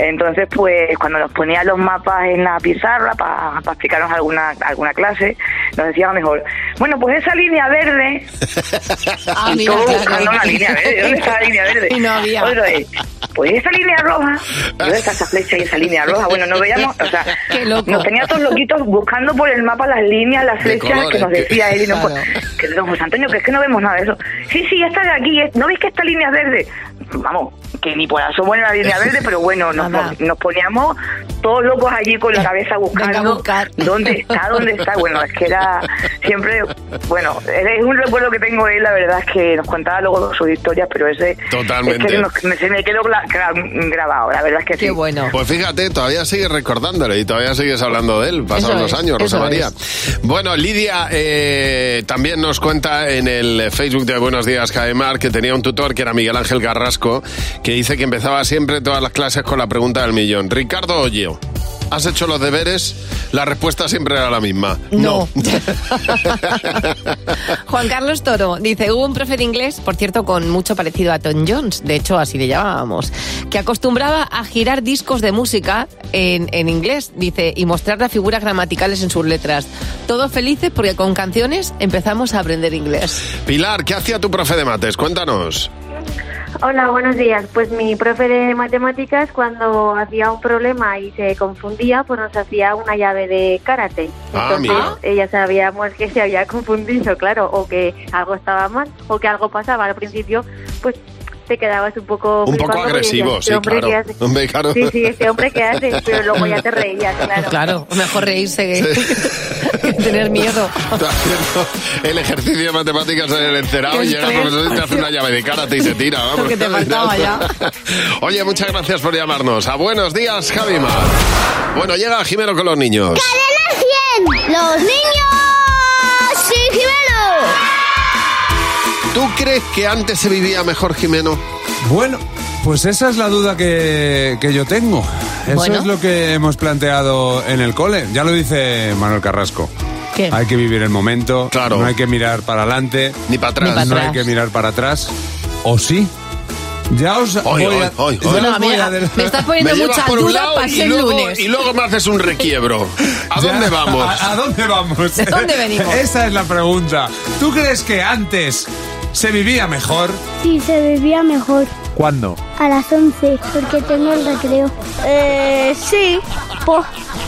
Entonces, pues cuando nos ponía los mapas en la pizarra para explicarnos alguna alguna clase, nos decía mejor, bueno, pues esa línea verde, Ah, y mira, todos buscando una línea verde, ¿dónde está la línea verde? Y no había. Otro es, pues esa línea roja, ¿y ¿dónde está esa flecha y esa línea roja? Bueno, nos veíamos, o sea, nos tenía todos loquitos buscando por el mapa las líneas, las flechas colores, que nos que- decía él y no, Claro. pues, que don José Antonio, que es que no vemos nada de eso. Sí, sí, esta de aquí, ¿eh? ¿no veis que esta línea es verde? Vamos, que ni por asomo era la línea verde, pero bueno, nos, nos poníamos todos locos allí con la cabeza buscando buscar. dónde está, dónde está. Bueno, es que era siempre, bueno, es un recuerdo que tengo de él, la verdad es que nos contaba luego sus historias, pero ese Totalmente. es que nos- me- se me quedó gra- grabado, la verdad es que Qué sí. bueno. Pues fíjate, todavía sigues recordándole y todavía sigues hablando de él. Pasaron Eso los es, años, Rosa María. Bueno, Lidia eh, también nos cuenta en el Facebook de Buenos Días, Jaimar, que tenía un tutor que era Miguel Ángel Carrasco, que dice que empezaba siempre todas las clases con la pregunta del millón. Ricardo Olleo, ¿has hecho los deberes? La respuesta siempre era la misma. No. Juan Carlos Toro dice, hubo un profe de inglés, por cierto, con mucho parecido a Tom Jones, de hecho así le llamábamos, que acostumbraba a girar discos de música en, en inglés, dice, y mostrar las figuras gramaticales en sus letras. Todos felices porque con canciones empezamos a aprender inglés. Pilar, ¿qué hacía tu profe de mates? Cuéntanos. Hola, buenos días. Pues mi profe de matemáticas cuando hacía un problema y se confundía, pues nos hacía una llave de karate. Ah, Entonces mira. ella sabíamos que se había confundido, claro, o que algo estaba mal, o que algo pasaba al principio, pues te quedabas un poco Un poco agresivo, decías, sí, "Este hombre, claro. ¿qué hace?". Hombre, claro. Sí, sí, este hombre que hace, pero luego ya te reías, claro. Claro, mejor reírse que, que tener miedo. Está haciendo el ejercicio de matemáticas en el encerado y llega el profesor y te hace una llave de karate y se tira. Vamos. Lo que te faltaba ya. Oye, muchas gracias por llamarnos. A buenos días, Javimar. Bueno, llega Jimeno con los niños. ¡Cadena 100! Crees que antes se vivía mejor, Jimeno? Bueno, pues esa es la duda que, que yo tengo. Eso Bueno. es lo que hemos planteado en el cole. Ya lo dice Manuel Carrasco. ¿Qué? Hay que vivir el momento. Claro. No hay que mirar para adelante. Ni para atrás. Ni pa' No hay que mirar para atrás. ¿O sí? Ya os Ay, voy a, ay. yo Bueno, voy a me estás poniendo Me dudas lado para y ser luego, lunes. y luego me haces un requiebro. ¿A Ya, dónde vamos? ¿A, a dónde vamos? ¿De dónde venimos? Esa es la pregunta. ¿Tú crees que antes se vivía mejor? Sí, se vivía mejor. ¿Cuándo? A las 11, porque tengo el recreo. Eh, sí,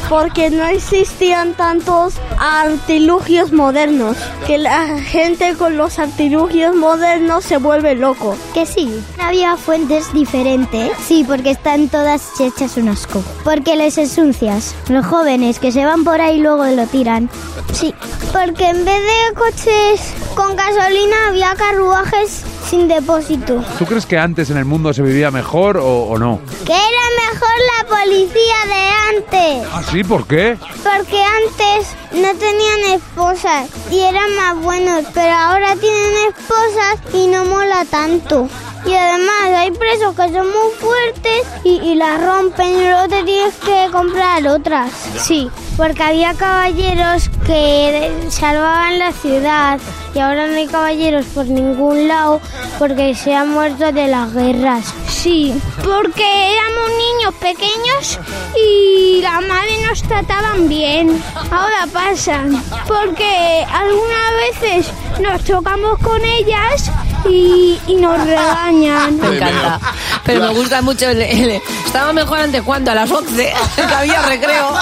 porque no existían tantos artilugios modernos. Que la gente con los artilugios modernos se vuelve loco. Que sí. Había fuentes diferentes. Sí, porque están todas hechas un asco. Porque les ensucias. Los jóvenes que se van por ahí luego lo tiran. Sí. Porque en vez de coches con gasolina había carruajes sin depósito. ¿Tú crees que antes en el mundo se vivía mejor o, o no? Que era mejor la policía de antes. ¿Ah, sí? ¿Por qué? Porque antes no tenían esposas y eran más buenos, pero ahora tienen esposas y no mola tanto. Y además hay presos que son muy fuertes y, y las rompen y luego te tienes que comprar otras. Sí, porque había caballeros que salvaban la ciudad y ahora no hay caballeros por ningún lado porque se han muerto de las guerras. Sí, porque éramos niños pequeños y la madre nos trataban bien. Ahora pasan porque algunas veces nos chocamos con ellas y, y nos regañan. Me encanta. Pero me gusta mucho el, el- Estaba mejor antes cuando a las 11 que había recreo.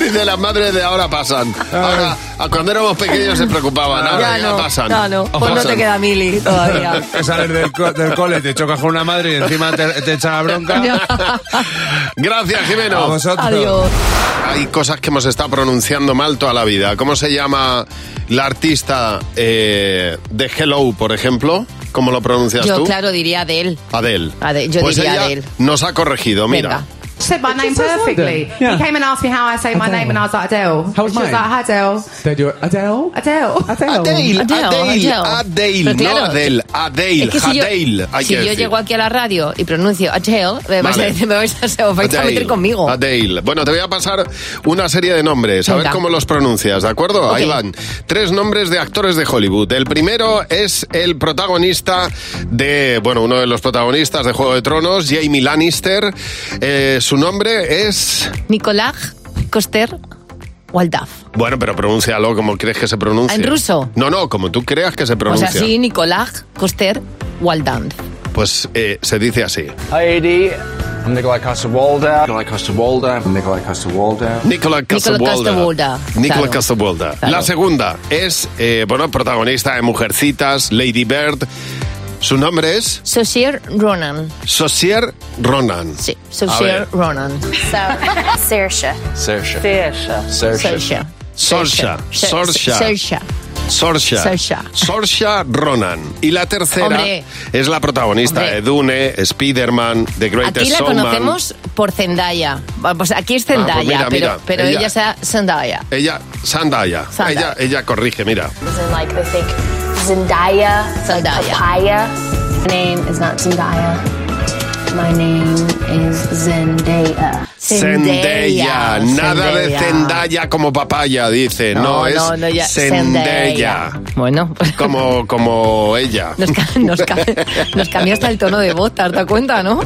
Dice las madres de ahora pasan. Ahora, cuando éramos pequeños se preocupaban, ahora ya, no, pasan. No, no, pues no te queda mili todavía. Sales del, co- del cole, te chocas con una madre y encima te, te echa la bronca. Gracias, Jimeno. A vosotros. Adiós. Hay cosas que hemos estado pronunciando mal toda la vida. ¿Cómo se llama la artista eh, de Hello, por ejemplo? ¿Cómo lo pronuncias Yo, tú? claro, diría de él. Adele. Ade- yo pues diría ella Adele. nos ha corregido, mira. Venga. Said my name perfectly. Adele. Yeah. He came and asked me how I say my Adele. name, and I was like Adele. How was she was like, "Hi, Adele." Then you're Adele? Adele. Adele. Adele, Adele, Adele, Adele. Adele, Pero no claro, Adele, Adele, Es que si yo, Adele, hay si yo llego aquí a la radio y pronuncio Adele, me vais, Vale. a, decir- me vais a, os vais a Adele, meter conmigo. Adele. Bueno, te voy a pasar una serie de nombres, a ver Venga. cómo los pronuncias, ¿de acuerdo? Ahí Ok. van. Tres nombres de actores de Hollywood. El primero es el protagonista de, bueno, uno de los protagonistas de Juego de Tronos, Jamie Lannister. Eh, su nombre es... Nicolás Coster Waldaf. Bueno, pero pronúncialo como crees que se pronuncia. ¿En ruso? No, no, como tú creas que se O pronuncia. sea, sí, Nicolás Coster Waldaf. Pues eh, se dice así. Hi, Eddie. I'm Nikolai Coster-Waldau. Nikolai Coster-Waldau. Nikolai. Casablanca, Nicola claro. Casablanca. Claro. La segunda es, eh, bueno, protagonista de Mujercitas, Lady Bird. Su nombre es Saoirse Ronan. Sosier Ronan. Sí, A Saoirse ver. Ronan. Saoirse. Saoirse. Saoirse. Sorsha. Sorsha. Saoirse. Sorsha. Saoirse. Sorsha Ronan. Y la tercera Hombre. es la protagonista Hombre. de Dune, Spider-Man, The Greatest Aquí la Showman. conocemos por Zendaya. Pues aquí es Ah, pues Zendaya, mira, pero, mira, pero ella- ella sea Zendaya. Ella, Sandaya. Zendaya. Ella, ella corrige, mira. Zendaya, Zendaya. like papaya. My name is not Zendaya. My name is Zendaya. Zendaya. Nada de Zendaya. Como papaya, dice. No, No, es no, no, ya- Zendaya. Bueno, Como, como ella. nos, ca- nos, ca- nos cambió hasta el tono de voz, ¿te has dado cuenta, no?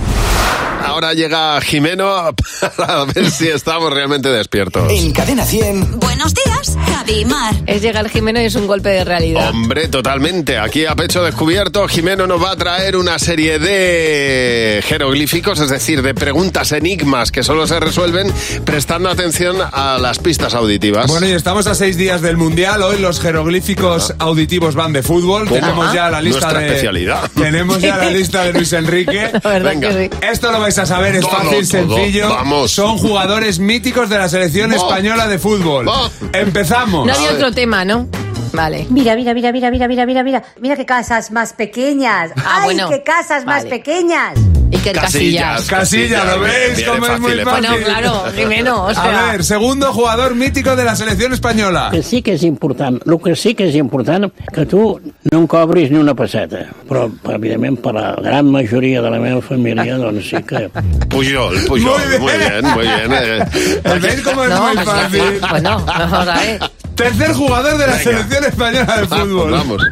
Ahora llega Jimeno para ver si estamos realmente despiertos. En Cadena 100. Buenos días, Javi Mar. Es llegar Jimeno y es un golpe de realidad. Hombre, totalmente. Aquí a pecho descubierto, Jimeno nos va a traer una serie de jeroglíficos, es decir, de preguntas enigmas que solo se resuelven prestando atención a las pistas auditivas. Bueno, y estamos a seis días del Mundial. Hoy los jeroglíficos auditivos van de fútbol. Tenemos ya la lista Nuestra de... especialidad. Tenemos ya la lista de Luis Enrique. La verdad Venga. que sí. Esto lo vais a saber, es Todo, fácil, todo. sencillo. Vamos. Son jugadores míticos de la selección española de fútbol. Empezamos. No hay otro tema, ¿no? Vale. Mira, mira, mira, mira, mira, mira, mira, mira. Mira qué casas más pequeñas. Ah, ¡Ay, bueno. qué casas más Vale. pequeñas! Iker Casillas. Casillas. Casilla, ¿lo veis? Cómo es muy fácil. Bueno, claro, Jimeno, o sea... A ver, segundo jugador mítico de la selección española. que sí que és important, el que sí que és important que tu no em cobris ni una passeta, però evidentment per la gran majoria de la meva família doncs sí que... Puyol, Puyol. Muy bien, muy bien. eh. ¿Veis cómo es No, muy pues fácil? a ver. Tercer jugador de la Venga. selección española de fútbol. Vamos.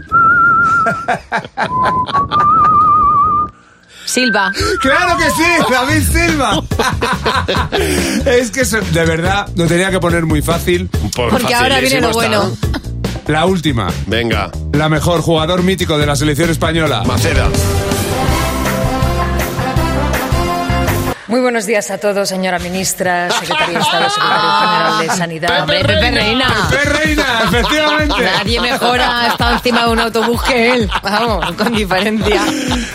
Silva. ¡Claro que sí! ¡David Silva! es que eso- de verdad lo tenía que poner muy fácil. Por Porque ahora viene lo bueno. está. La última. Venga, La mejor jugador mítico de la selección española. Maceda. Muy buenos días a todos, señora ministra, secretario de Estado, secretario general de Sanidad. Pepe Reina. ¡Pepe Reina! ¡Efectivamente! Nadie mejor ha estado encima de un autobús que él. Vamos, con diferencia.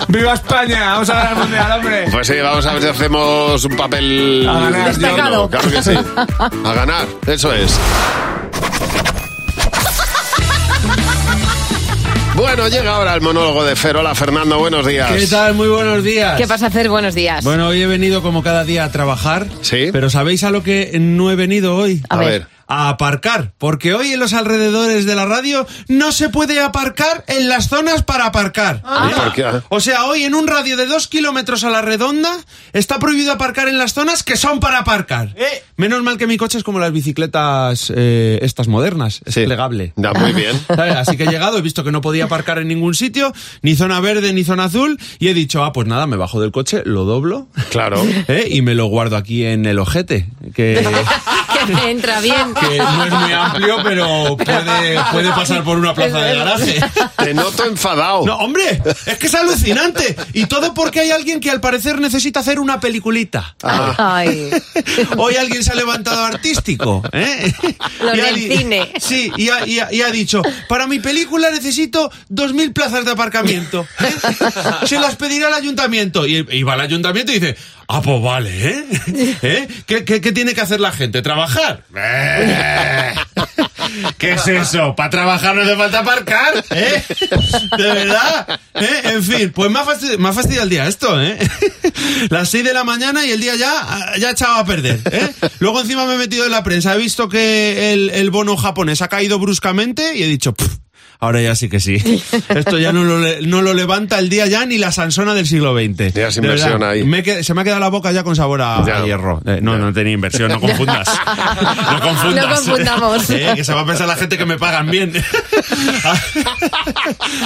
¡Viva España! Vamos a ganar el mundial, hombre. Pues sí, vamos a ver si hacemos un papel A ganar, Destacado. Claro que sí. A ganar, eso es. Bueno, llega ahora el monólogo de Fer. Hola, Fernando, buenos días. ¿Qué tal? Muy buenos días. ¿Qué pasa, Fer? Buenos días. Bueno, hoy he venido como cada día a trabajar. Sí. Pero ¿sabéis a lo que no he venido hoy? A A ver. ver. A aparcar. Porque hoy en los alrededores de la radio no se puede aparcar en las zonas para aparcar. Ah. ¿Eh? O sea, hoy en un radio de dos kilómetros a la redonda está prohibido aparcar en las zonas que son para aparcar. Menos mal que mi coche es como las bicicletas eh, estas modernas. Es plegable. Da muy bien. ¿Sabes? Así que he llegado, he visto que no podía aparcar en ningún sitio, ni zona verde ni zona azul, y he dicho, ah, pues nada, me bajo del coche, lo doblo. Claro. ¿eh? Y me lo guardo aquí en el ojete. Que, entra bien. que no es muy amplio, pero puede, puede pasar por una plaza de garaje. Te noto enfadado. No, hombre, es que es alucinante. Y todo porque hay alguien que al parecer necesita hacer una peliculita. Ay. Hoy alguien se ha levantado artístico, ¿eh? Lo Y del cine. Sí, y ha, y ha- y ha dicho, para mi película necesito dos mil plazas de aparcamiento. ¿eh? Se las pedirá al ayuntamiento. Y, y va al ayuntamiento y dice, ah, pues vale, ¿eh? ¿Eh? ¿Qué, qué- qué tiene que hacer la gente? ¿Trabajar? Eh. ¿Qué es eso? ¿Para trabajar no hace falta aparcar? ¿Eh? ¿De verdad? ¿Eh? En fin, pues me ha fastidiado, me ha fastidiado el día esto, ¿eh? Las 6 de la mañana y el día ya, ya echado a perder, ¿eh? Luego encima me he metido en la prensa, he visto que el, el bono japonés ha caído bruscamente y he dicho, "Pff, ahora ya sí que sí. Esto ya no lo, le- no lo levanta el día ya ni la Sansona del siglo XX. Ya De inversión ahí. me he qued- se me ha quedado la boca ya con sabor a, Ya. a hierro. Eh, no, no tenía inversión, no confundas. No confundas. No confundamos. Eh, que se va a pensar la gente que me pagan bien.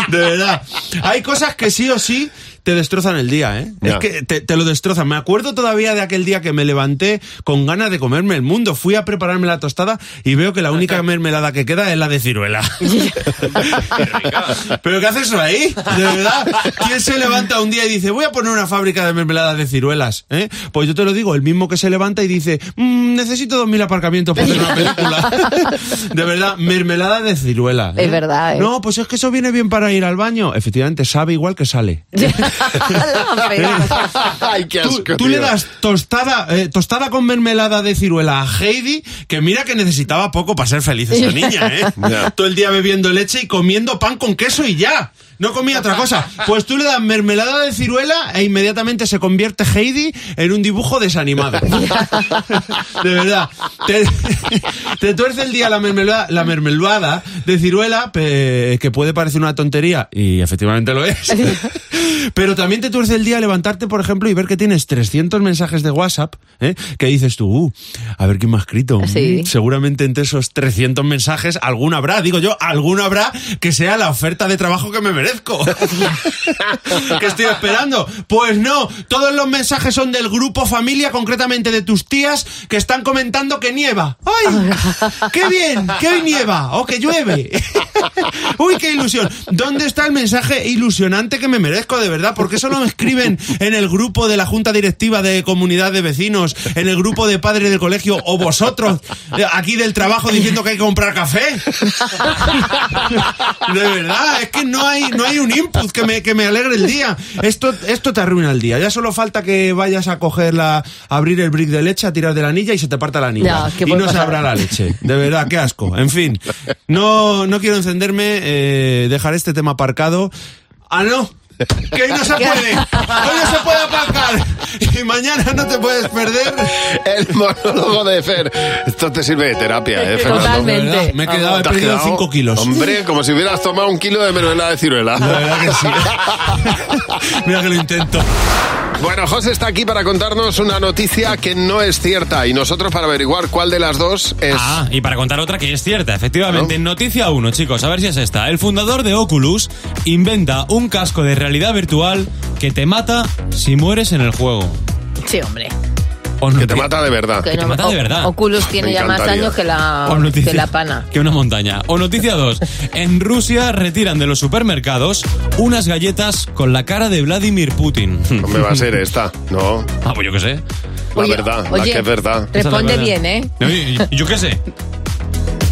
De verdad. Hay cosas que sí o sí te destrozan el día, ¿eh? Ya. Es que te, te lo destrozan. Me acuerdo todavía de aquel día que me levanté con ganas de comerme el mundo. Fui a prepararme la tostada y veo que la única mermelada que queda es la de ciruela. ¿Pero qué haces ahí? De verdad. ¿Quién se levanta un día y dice, voy a poner una fábrica de mermelada de ciruelas? ¿eh? Pues yo te lo digo, el mismo que se levanta y dice, "Mm, necesito dos mil aparcamientos para hacer una película. De verdad, mermelada de ciruela. ¿eh? Es verdad, ¿eh? No, pues es que eso viene bien para ir al baño. Efectivamente, sabe igual que sale. Ay, qué Tú, asco, tú le das tostada, eh, tostada con mermelada de ciruela a Heidi, que mira que necesitaba poco para ser feliz esa niña, ¿eh? Todo el día bebiendo leche y comiendo pan con queso y ya. No comía otra cosa. Pues tú le das mermelada de ciruela e inmediatamente se convierte Heidi en un dibujo desanimado. De verdad. Te, te tuerce el día la mermelada, la mermelada de ciruela, que puede parecer una tontería, y efectivamente lo es. Pero también te tuerce el día levantarte, por ejemplo, y ver que tienes 300 mensajes de WhatsApp, ¿eh? que dices tú, "Uh, a ver quién me ha escrito. Sí. Mm, Seguramente entre esos 300 mensajes, alguno habrá, digo yo, alguno habrá que sea la oferta de trabajo que me merezco. que estoy esperando. Pues no, todos los mensajes son del grupo familia, concretamente de tus tías, que están comentando que nieva. ¡Ay! ¡Qué bien! ¡Que hoy nieva! ¡O que llueve! ¡Uy, qué ilusión! ¿Dónde está el mensaje ilusionante que me merezco, de verdad? ¿Por qué solo me escriben en el grupo de la Junta Directiva de Comunidad de Vecinos, en el grupo de padres del colegio, o vosotros, aquí del trabajo, diciendo que hay que comprar café? De verdad, es que no hay, no hay un input que me, que me alegre el día. Esto, esto te arruina el día. Ya solo falta que vayas a coger la, a abrir el brick de leche, a tirar de la anilla y se te parta la anilla. No, y no se pasar. abra la leche. De verdad, qué asco. En fin, no, no quiero encenderme, eh, dejar este tema aparcado. Ah, no. Que hoy no se puede. Hoy no se puede aparcar. Y mañana no te puedes perder. El monólogo de Fer. Esto te sirve de terapia, ¿eh, Fernando? Totalmente. Me he quedado, he perdido quedado, 5 kilos. Hombre, como si hubieras tomado un kilo de mermelada de ciruela. De verdad que sí. Mira que lo intento. Bueno, José está aquí para contarnos una noticia que no es cierta y nosotros para averiguar cuál de las dos es... Ah, y para contar otra que es cierta, efectivamente. Noticia 1, chicos, a ver si es esta. El fundador de Oculus inventa un casco de realidad virtual que te mata si mueres en el juego. Sí, hombre. O Que te mata de verdad. Que te mata de verdad. Oculus tiene Me ya más encantaría. años que la, que la pana. Que una montaña. O noticia 2. En Rusia retiran de los supermercados unas galletas con la cara de Vladimir Putin. No me va a ser esta, no. Ah, pues yo qué sé. La Oye, verdad, la oye, que es verdad. Responde bien. ¿eh? Yo qué sé.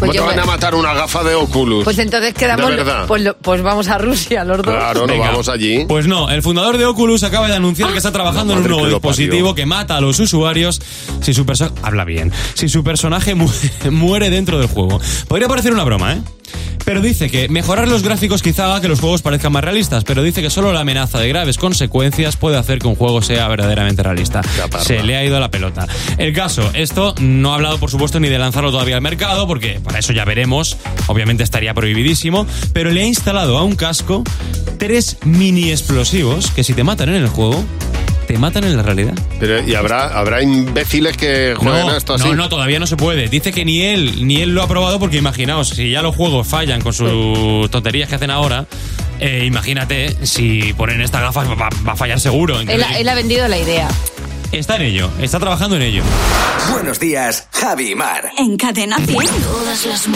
¿Cómo Pues te van me- a matar una gafa de Oculus? Pues entonces quedamos. De verdad. Pues, lo- pues vamos a Rusia, los dos. Claro, Venga. vamos allí. Pues no, el fundador de Oculus acaba de anunciar que está trabajando en un nuevo que dispositivo parió. que mata a los usuarios si su persona habla bien, si su personaje mu- muere dentro del juego. Podría parecer una broma, ¿eh? Pero dice que mejorar los gráficos quizá haga que los juegos parezcan más realistas, pero dice que solo la amenaza de graves consecuencias puede hacer que un juego sea verdaderamente realista. Se le ha ido la pelota. El caso, esto no ha hablado por supuesto ni de lanzarlo todavía al mercado, porque para eso ya veremos, obviamente estaría prohibidísimo, pero le ha instalado a un casco tres mini explosivos que si te matan en el juego, te matan en la realidad. Pero, ¿Y habrá, habrá imbéciles que jueguen a esto así? No, no, todavía no se puede. Dice que ni él ni él lo ha probado porque imaginaos, si ya los juegos fallan con sus tonterías que hacen ahora, eh, imagínate si ponen esta gafa va, va a fallar seguro. Él, él ha vendido la idea. está en ello, está trabajando en ello. Buenos días, Javi y Mar. En Cadena 100. Todas las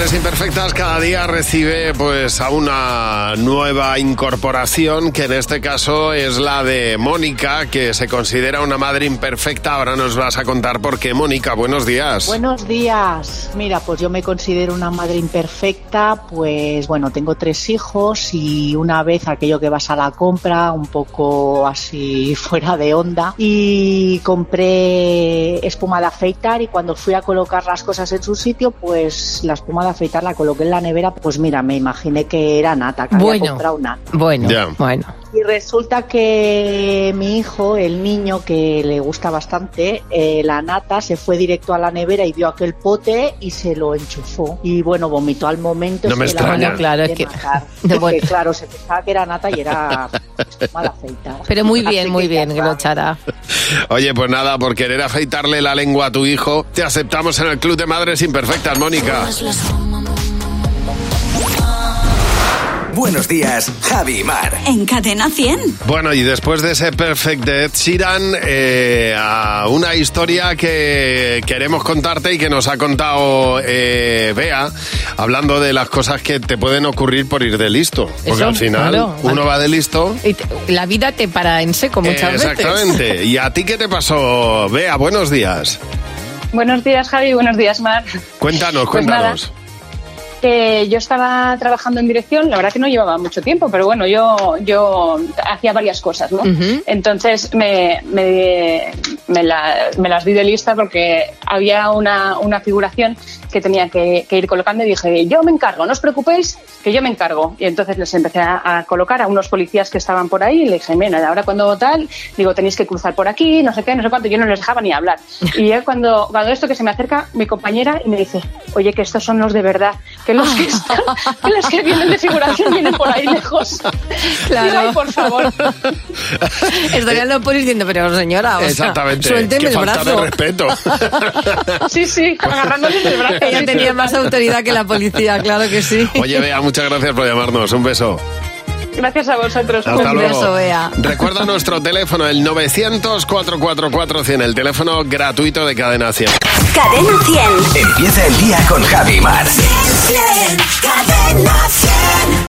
Madres Imperfectas cada día recibe pues a una nueva incorporación que en este caso es la de Mónica, que se considera una madre imperfecta. Ahora nos vas a contar por qué. Mónica, buenos días. Buenos días. Mira, pues yo me considero una madre imperfecta, pues bueno, tengo tres hijos y una vez aquello que vas a la compra, un poco así fuera de onda, y compré espuma de afeitar y cuando fui a colocar las cosas en su sitio, pues la espuma de afeitar la coloqué en la nevera, pues mira, me imaginé que era nata, que había Bueno. comprado nata. Bueno, Ya. bueno. Y resulta que mi hijo, el niño que le gusta bastante, eh, la nata, se fue directo a la nevera y vio aquel pote y se lo enchufó. Y bueno, vomitó al momento. No me extraña. Claro, es que-. No, bueno. Claro, se pensaba que era nata y era mal afeitar. Pero muy Así bien, muy bien echará. Oye, pues nada, por querer afeitarle la lengua a tu hijo, te aceptamos en el Club de Madres Imperfectas, Mónica. Buenos días, Javi y Mar. En Cadena 100. Bueno, y después de ese Perfect de Ed Sheeran, eh, a una historia que queremos contarte y que nos ha contado eh, Bea, hablando de las cosas que te pueden ocurrir por ir de listo. Porque Eso, al final claro. uno va de listo. Y te- la vida te para en seco muchas veces. Exactamente. ¿Y a ti qué te pasó? Bea, buenos días. Buenos días, Javi. Buenos días, Mar. Cuéntanos, Pues cuéntanos. Que yo estaba trabajando en dirección, la verdad que no llevaba mucho tiempo, pero bueno, yo, yo hacía varias cosas, ¿no? Ujú. Entonces me, me, me, la- me las di de lista porque había una, una figuración que tenía que, que ir colocando y dije, yo me encargo, no os preocupéis, que yo me encargo. Y entonces les empecé a, a colocar a unos policías que estaban por ahí y le dije, mira, ahora cuando tal, digo, tenéis que cruzar por aquí, no sé qué, no sé cuánto, yo no les dejaba ni hablar. Y ya cuando, cuando esto que se me acerca mi compañera y me dice, oye, que estos son los de verdad, que los que, están, que los que vienen de figuración vienen por ahí lejos. Claro. Digo, "Ay, por favor. Estarían los polis diciendo, pero señora, o sea, Exactamente. suélteme Qué el falta brazo. de respeto. Sí, sí, agarrándose del brazo. Ella tenía más autoridad que la policía, claro que sí. Oye, Bea, muchas gracias por llamarnos. Un beso. Gracias a vosotros. Hasta Un luego. beso, Bea. Recuerda nuestro teléfono, el 900-444-100, el teléfono gratuito de Cadena 100. Cadena 100. Empieza el día con Javi Mar. Cadena 100.